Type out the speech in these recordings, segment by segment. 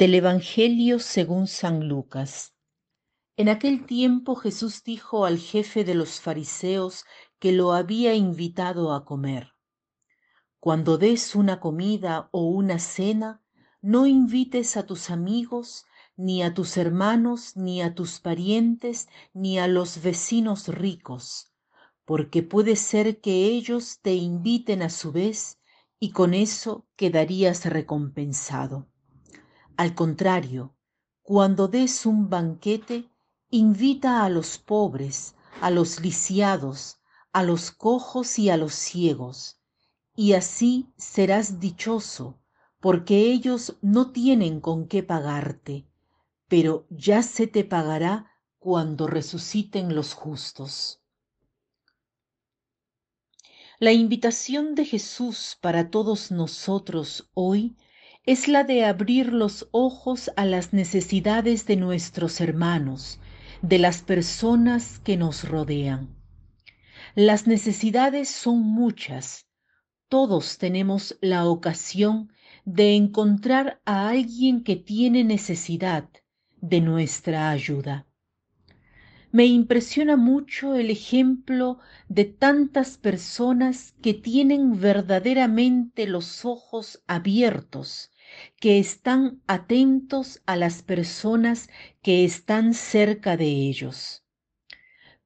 Del Evangelio según San Lucas. En aquel tiempo Jesús dijo al jefe de los fariseos que lo había invitado a comer, Cuando des una comida o una cena, no invites a tus amigos, ni a tus hermanos, ni a tus parientes, ni a los vecinos ricos, porque puede ser que ellos te inviten a su vez y con eso quedarías recompensado. Al contrario, cuando des un banquete, invita a los pobres, a los lisiados, a los cojos y a los ciegos, y así serás dichoso, porque ellos no tienen con qué pagarte, pero ya se te pagará cuando resuciten los justos. La invitación de Jesús para todos nosotros hoy es la de abrir los ojos a las necesidades de nuestros hermanos, de las personas que nos rodean. Las necesidades son muchas. Todos tenemos la ocasión de encontrar a alguien que tiene necesidad de nuestra ayuda. Me impresiona mucho el ejemplo de tantas personas que tienen verdaderamente los ojos abiertos, que están atentos a las personas que están cerca de ellos.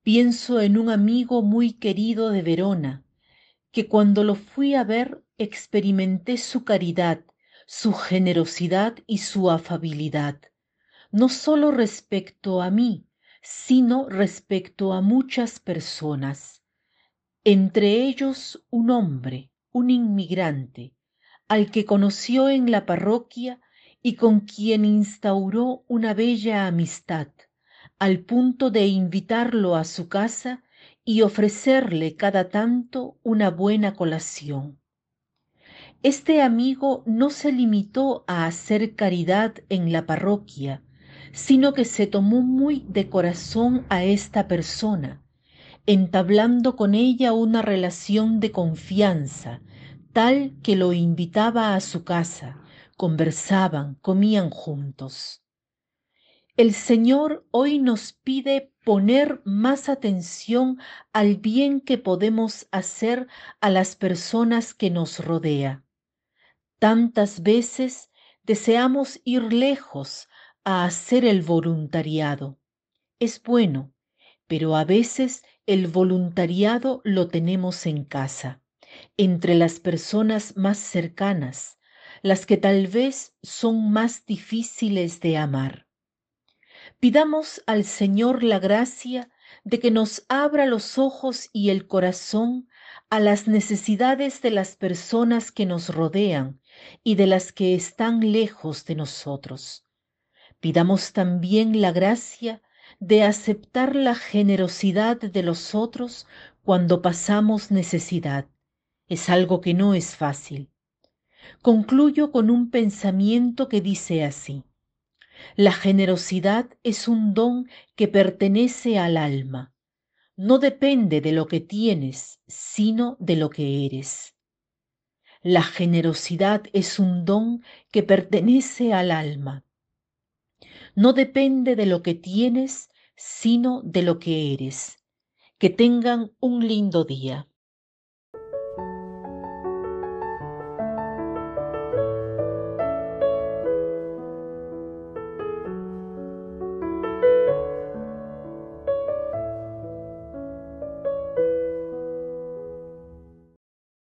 Pienso en un amigo muy querido de Verona, que cuando lo fui a ver experimenté su caridad, su generosidad y su afabilidad, no solo respecto a mí, sino respecto a muchas personas, entre ellos un hombre, un inmigrante, al que conoció en la parroquia y con quien instauró una bella amistad, al punto de invitarlo a su casa y ofrecerle cada tanto una buena colación. Este amigo no se limitó a hacer caridad en la parroquia, sino que se tomó muy de corazón a esta persona, entablando con ella una relación de confianza, tal que lo invitaba a su casa, conversaban, comían juntos. El Señor hoy nos pide poner más atención al bien que podemos hacer a las personas que nos rodea. Tantas veces deseamos ir lejos a hacer el voluntariado. Es bueno, pero a veces el voluntariado lo tenemos en casa, entre las personas más cercanas, las que tal vez son más difíciles de amar. Pidamos al Señor la gracia de que nos abra los ojos y el corazón a las necesidades de las personas que nos rodean y de las que están lejos de nosotros Pidamos también la gracia de aceptar la generosidad de los otros cuando pasamos necesidad. Es algo que no es fácil. Concluyo con un pensamiento que dice así. La generosidad es un don que pertenece al alma. No depende de lo que tienes, sino de lo que eres. La generosidad es un don que pertenece al alma no depende de lo que tienes, sino de lo que eres. Que tengan un lindo día.